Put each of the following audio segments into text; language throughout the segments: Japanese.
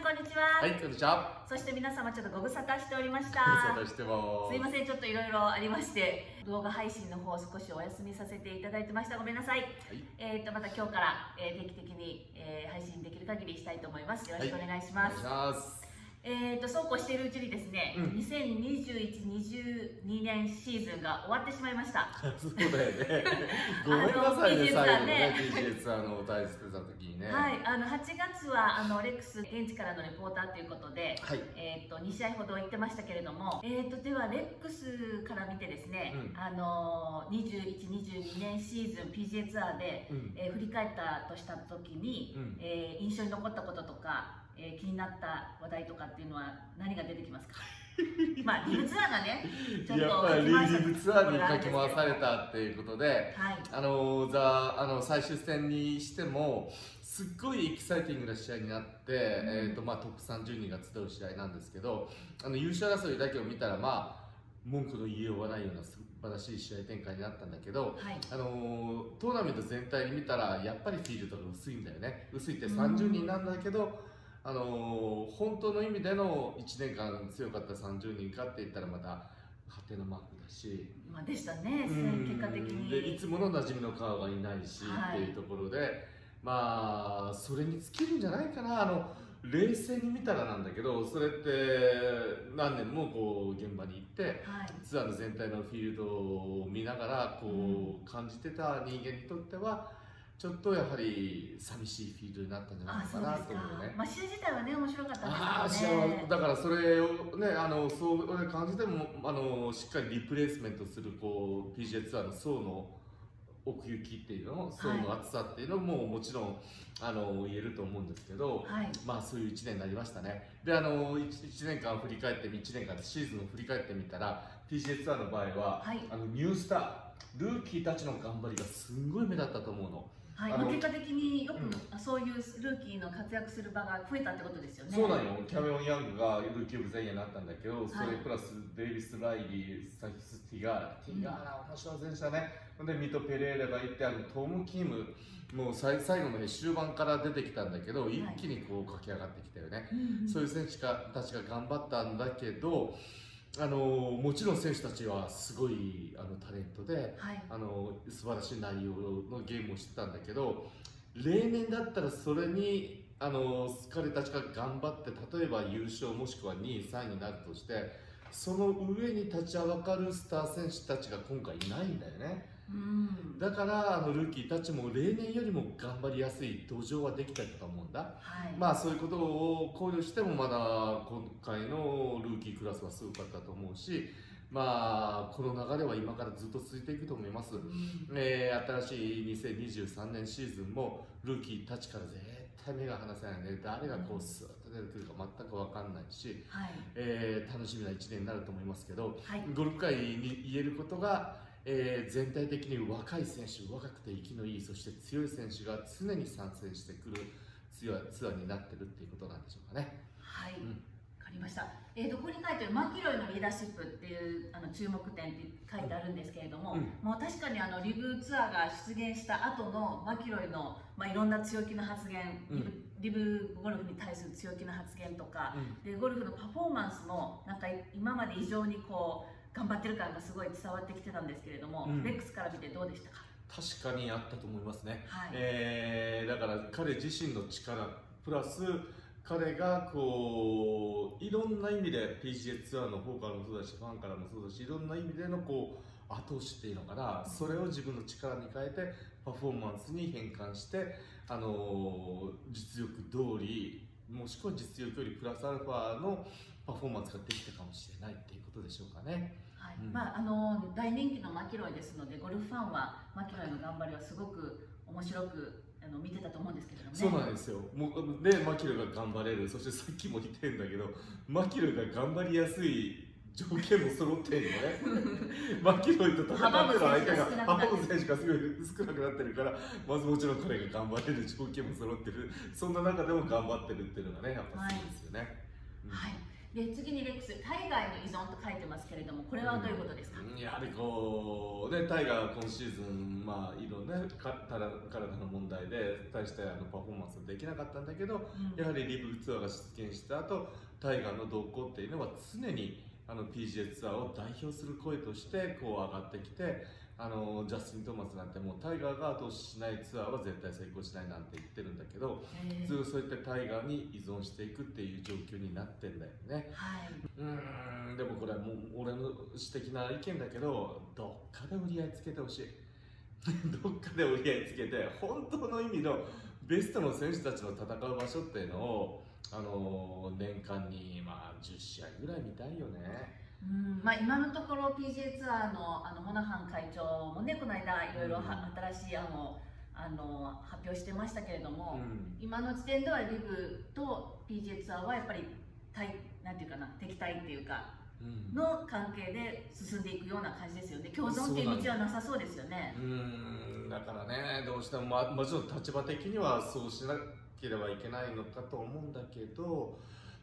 んこんにちは、はい、こんにちは。そして皆様ちょっとご無沙汰しておりましたそうしても。すいませんちょっといろいろありまして動画配信の方少しお休みさせていただいてましたごめんなさい、はい。えー、とまた今日から、えー定期的に、えー配信できる限りしたいと思いますよろしくお願いします、お願いします。えー、とそうこうしているうちにですね、うん2021-22年シーズンが終わってしまいましたそうだよね。ごめんなさいね、最後のねね、PGS あの大切した時にね。はい、あの8月はあのレックス現地からのレポーターということで、はい。えー、と2試合ほど行ってましたけれども、えー、とではレックスから見てですね、うんあの21、22年シーズン PGA ツアーで、うん。えー振り返ったとした時に、うんえー印象に残ったこととか、えー気になった話題とかっていうのは何が出てきますか？まあリブツアーがねちょっとやっぱりリブツアーにかき回されたっていうことで、はい。あのザあの最終戦にしてもすっごいエキサイティングな試合になって、えーとまあ、トップ30人が集う試合なんですけどあの優勝争いだけを見たらまあ文句の言いようがないような素晴らしい試合展開になったんだけど、はい。あのートーナメント全体に見たらやっぱりフィールドが薄いんだよね。薄いって30人なんだけど、あのー本当の意味での1年間強かった30人かって言ったらまたハテナマークだし、まあ、でしたねうん。結果的に。でいつもの馴染みの顔がいないし、はいっていうところでまあそれに尽きるんじゃないかな。あの冷静に見たらなんだけどそれって何年もこう現場に行ってはい。ツアーの全体のフィールドを見ながらこう感じてた人間にとってはちょっとやはり寂しいフィールドになったんじゃないかなと思うね。かまあ試合自体はね面白かったですけどねだからそれをねあのそう感じてもあのしっかりリプレイスメントするこう PGA ツアーの層の奥行きっていうの層の厚さっていうのももちろんあの言えると思うんですけど、はいまあそういう1年になりましたね。で、あの 1, 年間振り返って、1年間シーズンを振り返ってみたら、PGA ツアーの場合は、はいあのニュースター、ルーキーたちの頑張りがすんごい目立ったと思うの。はい、あのまあ、結果的によく、うん。あそういうルーキーの活躍する場が増えたってことですよね。そうなんよ、キャメロン・ヤングがルーキーオブ全員になったんだけど、そはい。れプラスデイビス・ライリー、サヒス・ティガー、ティガーラ、面白い選手だね。ほんで、ミト・ペレーラがいて、あのトム・キム、もう最最後まで終盤から出てきたんだけど、一気にこう駆け上がってきたよね。うんうんそういう選手がたちが頑張ったんだけど、あのもちろん選手たちはすごいあのタレントで、はい、あの素晴らしい内容のゲームをしてたんだけど、例年だったらそれにあの彼たちが頑張って例えば優勝もしくは2位、3位になるとして、その上に立ちはだかるスター選手たちが今回いないんだよね。うん、だからあのルーキーたちも例年よりも頑張りやすい土壌はできたと思うんだ。はい、まあそういうことを考慮してもまだ今回のルーキークラスはすごかったと思うしまあこの流れは今からずっと続いていくと思います、うん。えー新しい2023年シーズンもルーキーたちから絶対目が離せないね。誰がこうスーッと出てくるか全く分かんないし、はい、えー楽しみな1年になると思いますけどはい、ゴルフ界に言えることが、えー全体的に若い選手若くて生きのいいそして強い選手が常に参戦してくるツアーツアーになってるっていうことなんでしょうかね。はい、うん。わかりました。えー、とここに書いてあるマキロイのリーダーシップっていうあの注目点って書いてあるんですけれども、うん。もう確かにあのリブツアーが出現した後のマキロイのまあいろんな強気な発言、リブリブゴルフに対する強気な発言とか、でゴルフのパフォーマンスもなんか今まで以上にこう頑張ってる感がすごい伝わってきてたんですけれども、うんレックスから見てどうでしたか？確かにあったと思いますね。はい。えーだから彼自身の力プラス彼がこういろんな意味で PGA ツアーの方からもそうだしファンからもそうだしいろんな意味でのこう後押しっていうのかなそれを自分の力に変えてパフォーマンスに変換して、あのー実力通りもしくは実力よりプラスアルファのパフォーマンスができたかもしれないっていうことでしょうかね。まあ、あの大人気のマキロイですのでゴルフファンはマキロイの頑張りはすごく面白くあの見てたと思うんですけれどもね。そうなんですよ。もうで、マキロイが頑張れる。そしてさっきも言ってんだけど、マキロイが頑張りやすい条件も揃ってんのね。マキロイと戦ってる相手が、阻む選手がすごい少なくなってるから、まずもちろん彼が頑張れる条件も揃ってる。そんな中でも頑張ってるっていうのがね、やっぱすごいですよね。うんはい。で次にレックス海外の依存と書いてますけれどもこれはどういうことですか？うんやはりこうねタイガー今シーズンまあいろんねか体体の問題で大してあのパフォーマンスできなかったんだけどうんやはりリブツアーが出現した後タイガーの動向っていうのは常にあの PGA ツアーを代表する声としてこう上がってきてあのジャスティン・トーマスなんてもうタイガーが後押ししないツアーは絶対成功しないなんて言ってるんだけど普通そういったタイガーに依存していくっていう状況になってんだよね。はい。うーんでもこれはもう俺の私的な意見だけどどっかで売り合いつけてほしい。どっかで売り合いつけて本当の意味のベストの選手たちの戦う場所っていうのをあの年間にまあ10試合ぐらい見たいよねうんまあ、今のところ PGA ツアーのあのモナハン会長もねこの間いろいろは新しい案をあの発表してましたけれども、うん。今の時点ではリブと PGA ツアーはやっぱり対なんていうかな敵対っていうかうん。の関係で進んでいくような感じですよね。共存っていう道はなさそうですよね。うーんだからねどうしても、まあ、もちろん立場的にはそうしなければいけないのかと思うんだけど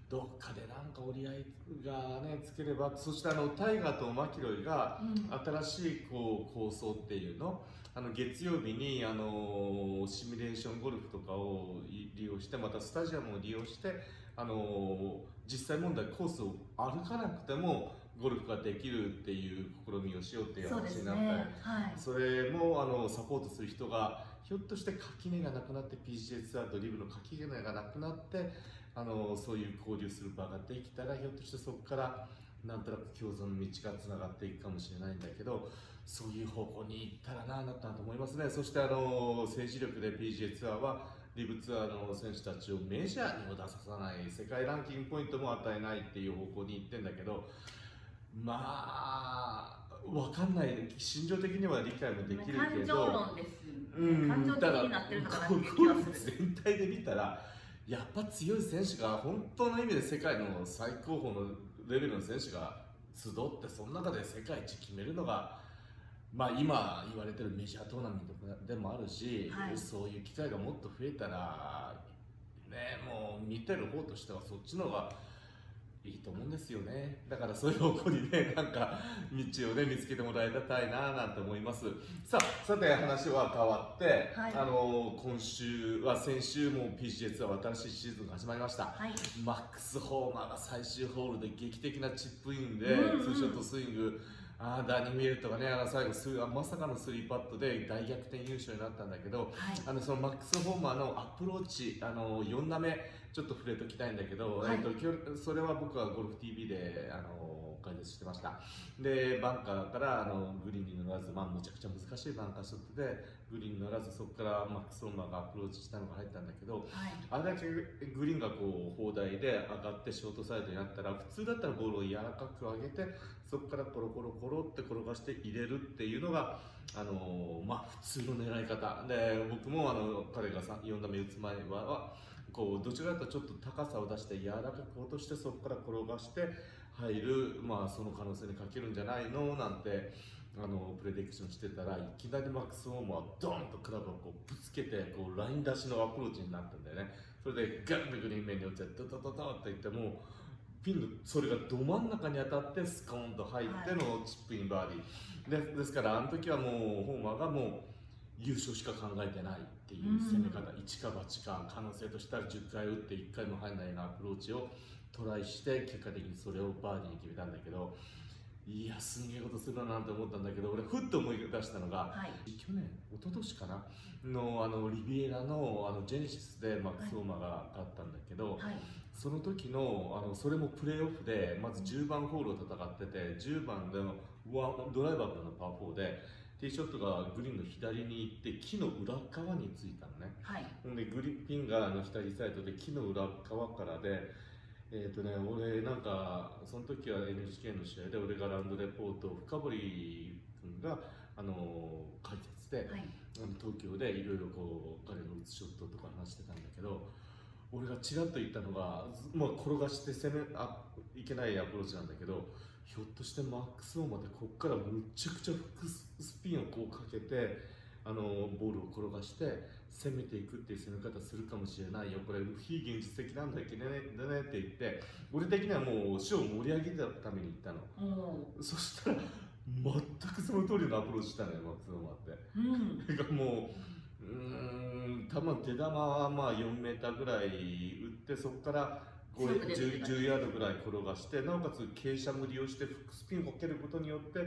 どっかでなんか折り合いがねつければそしてあのタイガーとマキロイがうん。新しいこう構想っていうの？あの月曜日にあのシミュレーションゴルフとかをい利用してまたスタジアムを利用してあの実際問題コースを歩かなくてもゴルフができるっていう試みをしようっていう話になった。りね。はい。それもあのサポートする人がひょっとして垣根がなくなって PGA ツアーとリブの垣根がなくなってあのそういう交流する場ができたらひょっとしてそこからなんとなく共存の道がつながっていくかもしれないんだけどそういう方向に行ったらななったと思いますね。そしてあの政治力で PGA ツアーはリブツアーの選手たちをメジャーにも出ささない世界ランキングポイントも与えないっていう方向に行ってんだけどまあわかんない。心情的には理解もできるけど感情論ですうん感情的になってるのかなって気ゴルはするフ全体で見たらやっぱ強い選手が本当の意味で世界の最高峰のレベルの選手が集ってその中で世界一決めるのがまあ今言われてるメジャートーナメントでもあるし、はい。そういう機会がもっと増えたらねもう見てる方としてはそっちの方がいいと思うんですよね。だからそういう方向にね なんか道をね見つけてもらいたいななんて思います。さあさて話は変わって、はい。あの今週は先週も PGA ツアー新しいシーズンが始まりました。はい。マックス・ホーマーが最終ホールで劇的なチップインで、うんうん。ツーショットスイングあーダーニミルトがねあの最後スあまさかのスリーパットで大逆転優勝になったんだけどはい。あのそのマックス・ホーマーのアプローチあの4打目ちょっと触れときたいんだけど、はい。えっとそれは僕はゴルフ TV であの解説してました。でバンカーからあのグリーンに乗らず、まあ、むちゃくちゃ難しいバンカーショットでグリーンに乗らずそこからマックス・ホーマーがアプローチしたのが入ったんだけどはい。あれだけグリーンがこう砲台で上がってショートサイドになったら普通だったらボールを柔らかく上げてそこからコロコロコロって転がして入れるっていうのが、あのまあ、普通の狙い方。で僕もあの彼が4打目打つ前はこうどちらかというとちょっと高さを出して柔らかく落としてそこから転がして入る、まあ、その可能性にかけるんじゃないのなんてあのプレディクションしてたらいきなりマックス・ホームはドンとクラブをこうぶつけてこうライン出しのアプローチになったんだよね。それでガンとグリーン面に落ちてドドドドっていってもピンのそれがど真ん中に当たってスコーンと入ってのチップインバーディー。でですからあの時はもうホーマーがもう優勝しか考えてないっていう攻め方、一か八か可能性としたら10回打って1回も入らないようなアプローチをトライして結果的にそれをバーディーに決めたんだけどいやすんげえことするななんて思ったんだけど俺ふっと思い出したのがはい。去年一昨年かなのあのリビエラのあのジェネシスでマックス・オーマーが勝ったんだけど、はい。その時のあのそれもプレーオフでまず10番ホールを戦ってて10番でのドライバーからのパー4でティーショットがグリーンの左に行って木の裏側についたのね。はい。ほんでグリピンがあの左サイドで木の裏側からでえっ、とね俺なんかその時は NHK の試合で俺がラウンドレポート深堀君があの解説で、はい。あの東京でいろいろこう彼の打つショットとか話してたんだけど俺がちらっと言ったのが、ずまあ、転がして攻めあいけないアプローチなんだけどひょっとしてマックス・オーマーでここからむちゃくちゃフックススピンをこうかけてあのボールを転がして攻めていくっていう攻め方するかもしれないよ。これ非現実的なんだけどねだねって言って俺的にはもうショーを盛り上げるために言ったの。おそしたら全くその通りのアプローチしたのよマックス・ホーマーって。うん。もう、うーん、多分手球はまあ4メーターぐらい打って、そこから強く出て 10, きた10ヤードぐらい転がして、なおかつ傾斜も利用して、フックスピンをかけることによって、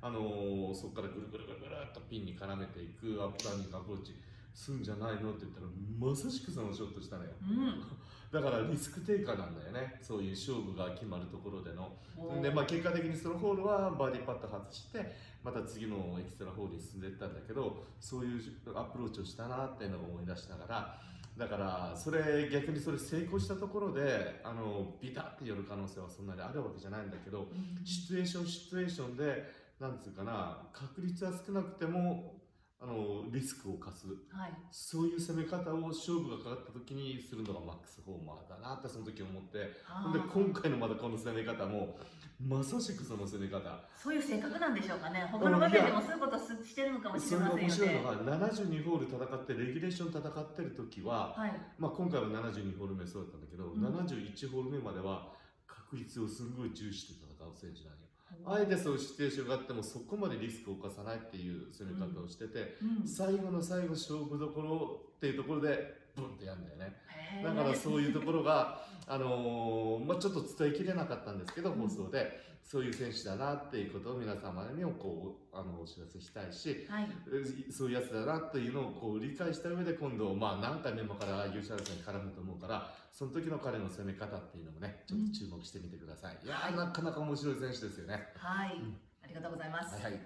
あのーそこからぐるぐるぐるぐるっとピンに絡めていくアップダウンにアプローチするんじゃないのって言ったら、まさしくそのショットしたのよ。うん。だからリスクテイカーなんだよね、そういう勝負が決まるところでの。で、まあ、結果的にそのホールはバーディーパット外してまた次のエキストラホールに進んでいったんだけどそういうアプローチをしたなっていうのを思い出しながら。だからそれ逆にそれ成功したところであのビタッて寄る可能性はそんなにあるわけじゃないんだけどうん。シチュエーションシチュエーションでなんつうかな確率は少なくてもあのリスクを課す。はい。そういう攻め方を勝負がかかった時にするのがマックス・ホーマーだなってその時思って。ほんで今回のまだこの攻め方もまさしくその攻め方。そういう性格なんでしょうかね。他の場面でもそういうことすしてるのかもしそれがれませんよ面白いのねが72ホール戦ってレギュレーション戦ってる時は、はい。まあ、今回は72ホール目そうだったんだけど、うん。71ホール目までは確率をすんごい重視して戦う選手なんよあえてそういうシチュエーションがあってもそこまでリスクを犯さないっていう攻め方をしてて、うん。最後の最後勝負どころっていうところでブンってやるんだよね。だからそういうところが、あのーまあ、ちょっと伝えきれなかったんですけど、うん。放送で。そういう選手だなっていうことを皆様にもこうあのお知らせしたいしはい。えそういうやつだなというのをこう理解した上で今度、まあ、何回メモから優勝争いに絡むと思うからその時の彼の攻め方っていうのもねちょっと注目してみてください、いやーなかなか面白い選手ですよね。はい、うん。ありがとうございます。はいはい。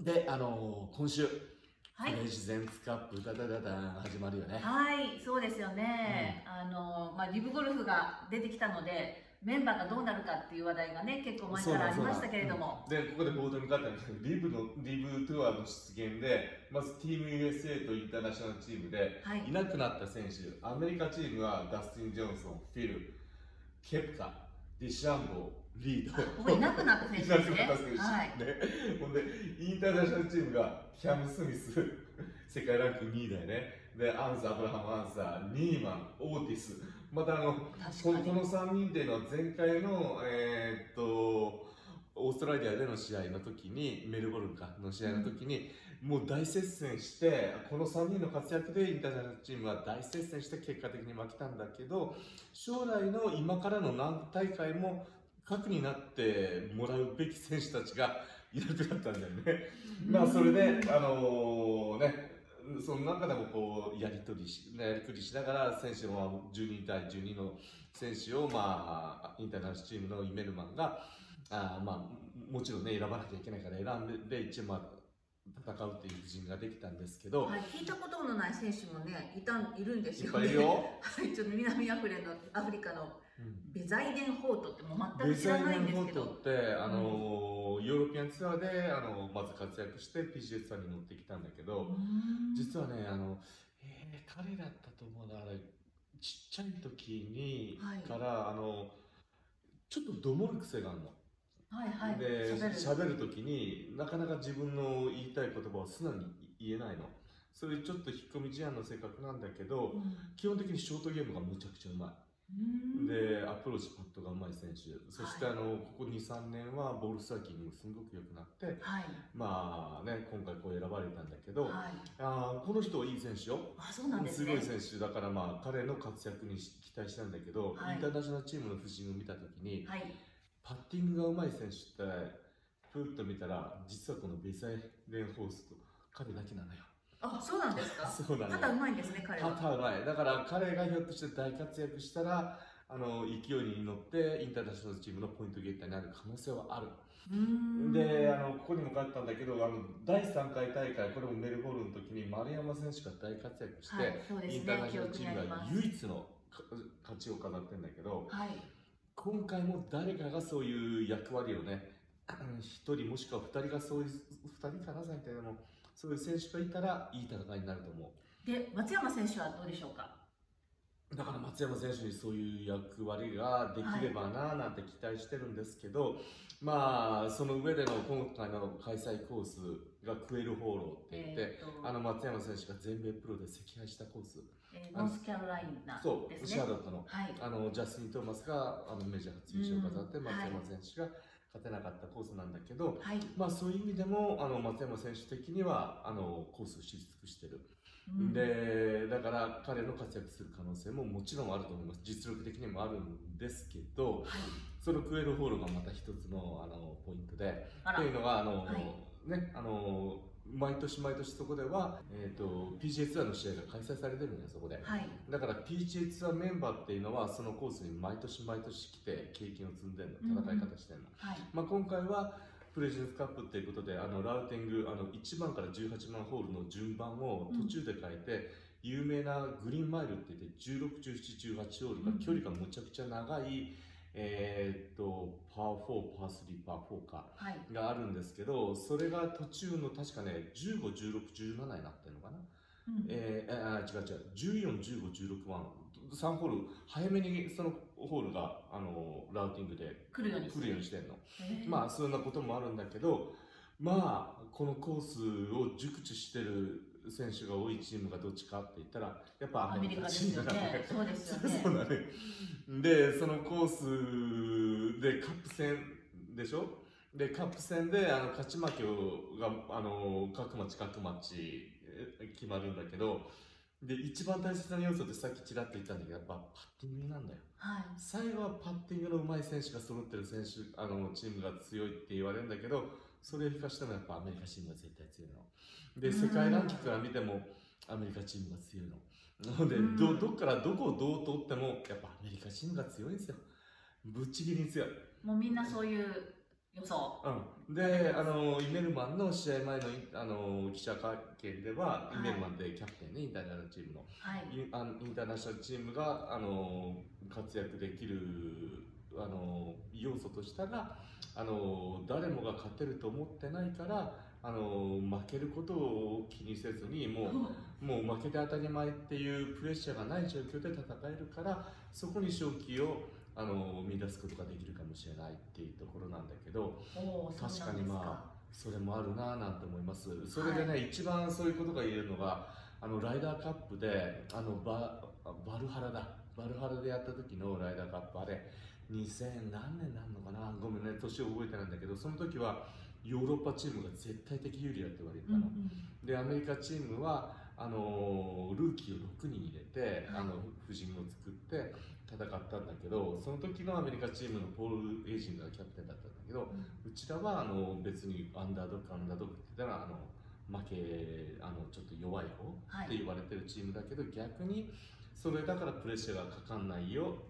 であのー今週、はい。プレジデンツカップダダダダン始まるよね。はい、そうですよね。あの、まあ、リブゴルフが出てきたので、メンバーがどうなるかっていう話題がね、結構前からありましたけれども。そうなんでここでボードに書いてあるんですけどリブのリブトゥアの出現でまずチーム USA とインターナショナルチームではい。いなくなった選手アメリカチームはダスティン・ジョンソンフィルケプカディシャンボーリードここいなくなった選手ですね。いなくなった選手はい。ねほんでインターナショナルチームがキャム・スミス世界ランク2位だよねでアンサーアブラハム・アンサーニーマンオーティスまたあの。このこの3人っていうのは前回の、えーっとオーストラリアでの試合の時にメルボルンかの試合の時に、もう大接戦してこの3人の活躍でインターナショナルチームは大接戦して結果的に負けたんだけど将来の今からの何大会も核になってもらうべき選手たちがいなくなったんだよね。まあそれで、あのね、その中でもこうやり取りしやりくりしながら選手も12対12の選手を、まあ、インターナショナルチームのイメルマンがあー、まあ、もちろんね選ばなきゃいけないから選んでで一応、まあ、戦うっていう布陣ができたんですけど、はい、聞いたことのない選手もね、いたんいるんですよ、いっぱいいね。るよ。はい、ちょっと南アフリカのアフリカのうんベザイデンホートってもう全デく知らザイないんですけンフォトど。って、あのーヨーロピアンツアーで、あのまず活躍して PGA ツアーに乗ってきたんだけど、うーん実はねあの、えー彼だったと思うなあれちっちゃい時に、はいからあのちょっとどもる癖があるの。はいはい。で喋る喋る時になかなか自分の言いたい言葉を素直に言えないの。そういうちょっと引っ込み思案の性格なんだけど、うん基本的にショートゲームがむちゃくちゃうまい。でアプローチパットがうまい選手そして、はいあのここ23年はボールストライキングもすごく良くなってはい。まあね今回こう選ばれたんだけど、はい。あーこの人はいい選手よあ、そうなんですすね。ごい選手だからまあ彼の活躍に期待したんだけど、はいインターナショナルチームの布陣を見た時にはい。パッティングがうまい選手ってふっと見たら実はこのベザイレンホースと彼だけなのよあ、そうなんですか？そうなのよ肩うまいんですね、彼パは。ターうまいだから彼がひょっとして大活躍したらあの勢いに乗ってインターナショナルチームのポイントゲッターになる可能性はあるうーんであのここにも書いてたんだけどあの第3回大会これもメルボルンの時に丸山選手が大活躍して、はい、そうですインターナショナルチームが。唯一のか勝ちを飾ってるんだけどはい。今回も誰かがそういう役割をね 1人もしくは2人がそういう2人かな最低でもそういう選手がいたらいい戦いになると思う。で、松山選手はどうでしょうか？だから松山選手にそういう役割ができればななんて期待してるんですけど、まあその上での今回の開催コースがクエルホーローって言って、えーと。あの松山選手が全米プロで惜敗したコース。えーノースキャロライナそう、シャー。ロットの。はい。あのジャスティン・トーマスがあのメジャー初優勝を飾って、うん。松山選手が、勝てなかったコースなんだけど、はい、まあ、そういう意味でもあの松山選手的にはあのコースを知り尽くしてる、うん。でだから彼の活躍する可能性ももちろんあると思います。実力的にもあるんですけどはい、そのクエルホールがまた一つのあのポイントでというのがあの、はい。ねあの毎年毎年そこでは、えー、と PGA ツアーの試合が開催されてるんですそこで。はい、だから PGA ツアーメンバーっていうのはそのコースに毎年毎年来て経験を積んでるの戦い方してるの、はい、まあ、今回はプレジデンスカップっていうことであのラウティングあの1番から18番ホールの順番を途中で変えて、有名なグリーンマイルって言って16、17、18ホールが距離がむちゃくちゃ長い、えーっとパー4、パー3、パー4かはい、があるんですけどそれが途中の確かね15、16、17になってるのかな、うん。えー、あ違う違う。14、15、16番。3ホール早めにそのホールがあのラウティングで来るようにして。るの。へー。まあそんなこともあるんだけどまあこのコースを熟知してる選手が多いチームがどっちかって言ったらやっぱアメリカですよね。そうですよね。そうだね。でそのコースでカップ戦でしょ？でカップ戦であの勝ち負けをがあの各町各町え決まるんだけどで一番大切な要素ってさっきちらっと言ったんだけどやっぱパッティングなんだよ。はい、最後はパッティングの上手い選手が揃ってる選手あのチームが強いって言われるんだけどそれを生かしてもやっぱアメリカチームが絶対強いの。でうん。世界ランキングから見てもアメリカチームが強いの。なのでうん。どどっからどこをどう取ってもやっぱアメリカチームが強いんですよ。ぶっちぎりに強い、もうみんなそういう予想。うん、であのイメルマンの試合前のあの記者会見では、はい。イメルマンでキャプテンねインターナショナルチームの。はい、インあのインターナショナルチームがあの活躍できるあの要素としたらあの誰もが勝てると思ってないからあの負けることを気にせずにもうもう負けて当たり前っていうプレッシャーがない状況で戦えるからそこに勝機をあの見出すことができるかもしれないっていうところなんだけど確かに。まあそれもあるなぁなんて思います。それでね、一番そういうことが言えるのがあのライダーカップであのババルハラだ。バルハラでやった時のライダーカップ。あれ2000何年なんのかな？ごめんね年覚えてないんだけどその時はヨーロッパチームが絶対的有利だって言われてたの、うんうん、でアメリカチームはあのルーキーを6人入れて、はい。あの布陣を作って戦ったんだけどその時のアメリカチームのポール・エイジングがキャプテンだったんだけどうちらはあの別にアンダードッグアンダードッグって言ったらあの負けあのちょっと弱い方はい。って言われてるチームだけど、逆にそれだからプレッシャーがかかんないよ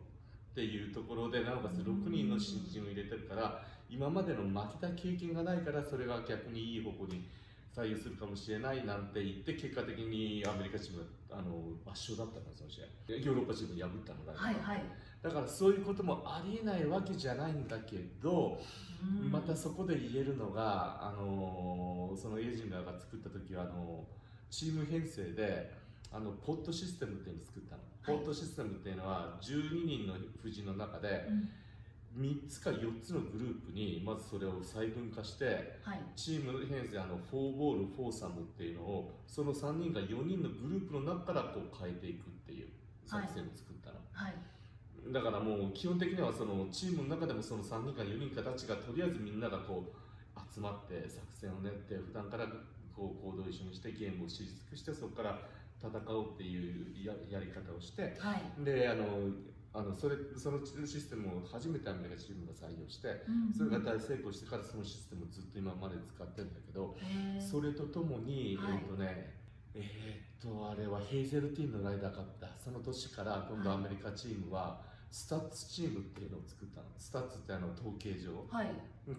っていうところでなおかつ6人の新人を入れてるから今までの負けた経験がないからそれが逆にいい方向に採用するかもしれないなんて言って結果的にアメリカチームがあの圧勝だったのその試合。ヨーロッパチームを破ったのだから、はいはい。だからそういうこともありえないわけじゃないんだけど、うん。またそこで言えるのが、あのそのエイジンガーが作った時はあのチーム編成であのポットシステムっていうのを作ったの、はい。ポットシステムっていうのは12人の布陣の中でうん3つか4つのグループにまずそれを細分化してはい。チーム編成あの4ボール4サムっていうのをその3人が4人のグループの中からこう変えていくっていう作戦を作ったの、はい。だからもう基本的にはそのチームの中でもその3人か4人かたちがとりあえずみんながこう集まって作戦を練って普段からこう行動を一緒にしてゲームを知り尽くしてそこから戦おうっていうややり方をしてはい。であのあのそれそのシステムを初めてアメリカチームが採用してうんそれが大成功してからそのシステムをずっと今まで使ってるんだけどそれとともに、はい。えっ、とねえっ、とあれはヘイゼルティーンのライダーカップだ。その年から今度アメリカチームはスタッツチームっていうのを作ったの。スタッツってあの統計上。はい。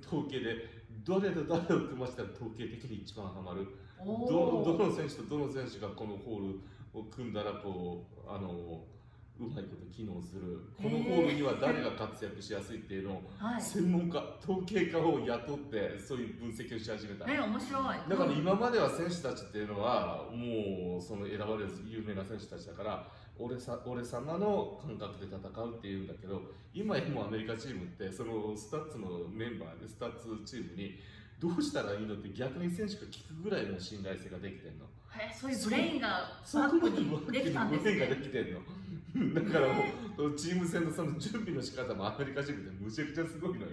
統計でどれと誰を組ましたら統計的に一番ハマる。お、どの選手とどの選手がこのホールを組んだらこうあのうまいこと機能するこのホールには誰が活躍しやすいっていうのをはい。専門家統計家を雇ってそういう分析をし始めたえ、面白い。だから今までは選手たちっていうのはもうその選ばれる有名な選手たちだから俺さ俺様の感覚で戦うっていうんだけど今やもうアメリカチームってそのスタッツのメンバーでスタッツチームにどうしたらいいのって逆に選手が聞くぐらいの信頼性ができてるの。へそういうブレインがそバックにできたんですブレインがでね。きてんの。だからもうチーム戦のその準備の仕方もアメリカチームってむちゃくちゃすごいのよ。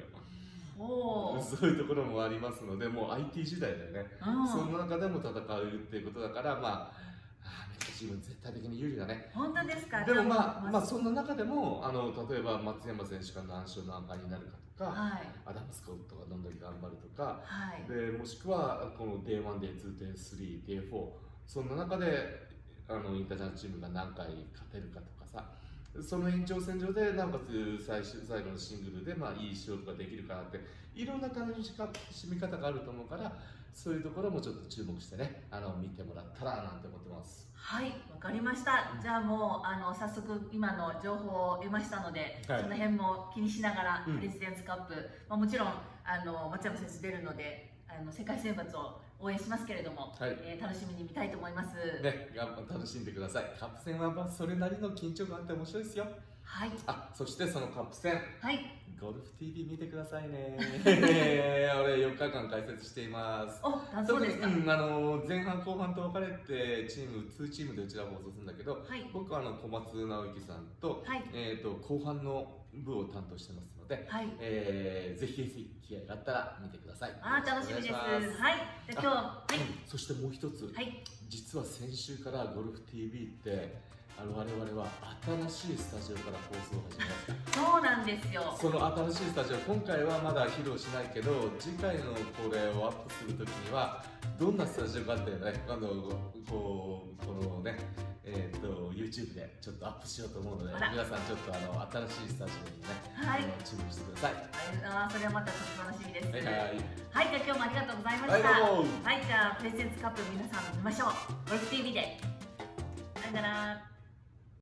そういうところもありますのでもう IT 時代だよね、うん、その中でも戦うっていうことだからまあアメリカチーム絶対的に有利だね。本当ですか？でもまあ、まあ、そんな中でもあの例えば松山選手が何勝何敗になるかとか、はい。アダム・スコットがどんだけ頑張るとかはい。でもしくはこの Day1、Day2、Day3、Day4 そんな中であのインターナショナルチームが何回勝てるかとかさその延長線上でなおかつ最終最後のシングルでまあいい勝負ができるかなっていろんな楽しみ方があると思うからそういうところもちょっと注目してねあの見てもらったらなんて思ってます。はい、わかりました。じゃあもうあの早速今の情報を得ましたので、はいその辺も気にしながら、うんプレジデンツカップ、まあ、もちろんあの松山選手出るので、あの世界選抜を応援しますけれども、はいえー楽しみに見たいと思います。ね、頑張楽しんでください。カップ戦はまあそれなりの緊張感あって面白いですよ。はい、あ、そしてそのカップ戦、はい、ゴルフ TV 見てくださいね。俺4日間解説しています。お、あそうですか。うん、あの前半後半と分かれてチーム2チームでうちら放送するんだけど、はい、僕はあの小松直之さんと,、はい、えー、と後半の部を担当してますので、はい。えーぜひぜひ機会があったら見てください。あー、楽しみです。はい、じゃあ今日、はい、そしてもう一つ、はい、実は先週からゴルフ TV ってあの我々は新しいスタジオから放送を始めましたそうなんですよ。その新しいスタジオ今回はまだ披露しないけど次回のこれをアップするときにはどんなスタジオかっていうねあのこうこのねえー、と YouTube でちょっとアップしようと思うので皆さんちょっとあの新しいスタジオにね、はい注目してくださいあーそれはまたちょっと楽しみです。はいはいはい、じゃあ今日もありがとうございまはいした。どうもはい、じゃあプレゼンツカップ皆さん見ましょう。ゴルフ TV で。さよなら。